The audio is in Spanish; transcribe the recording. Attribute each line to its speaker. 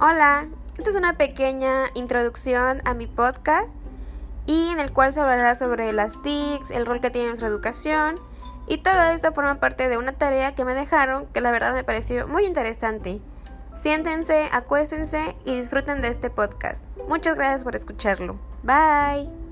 Speaker 1: Hola, esta es una pequeña introducción a mi podcast y en el cual se hablará sobre las TICs, el rol que tiene nuestra educación y todo esto forma parte de una tarea que me dejaron que la verdad me pareció muy interesante. Siéntense, acuéstense y disfruten de este podcast. Muchas gracias por escucharlo. Bye.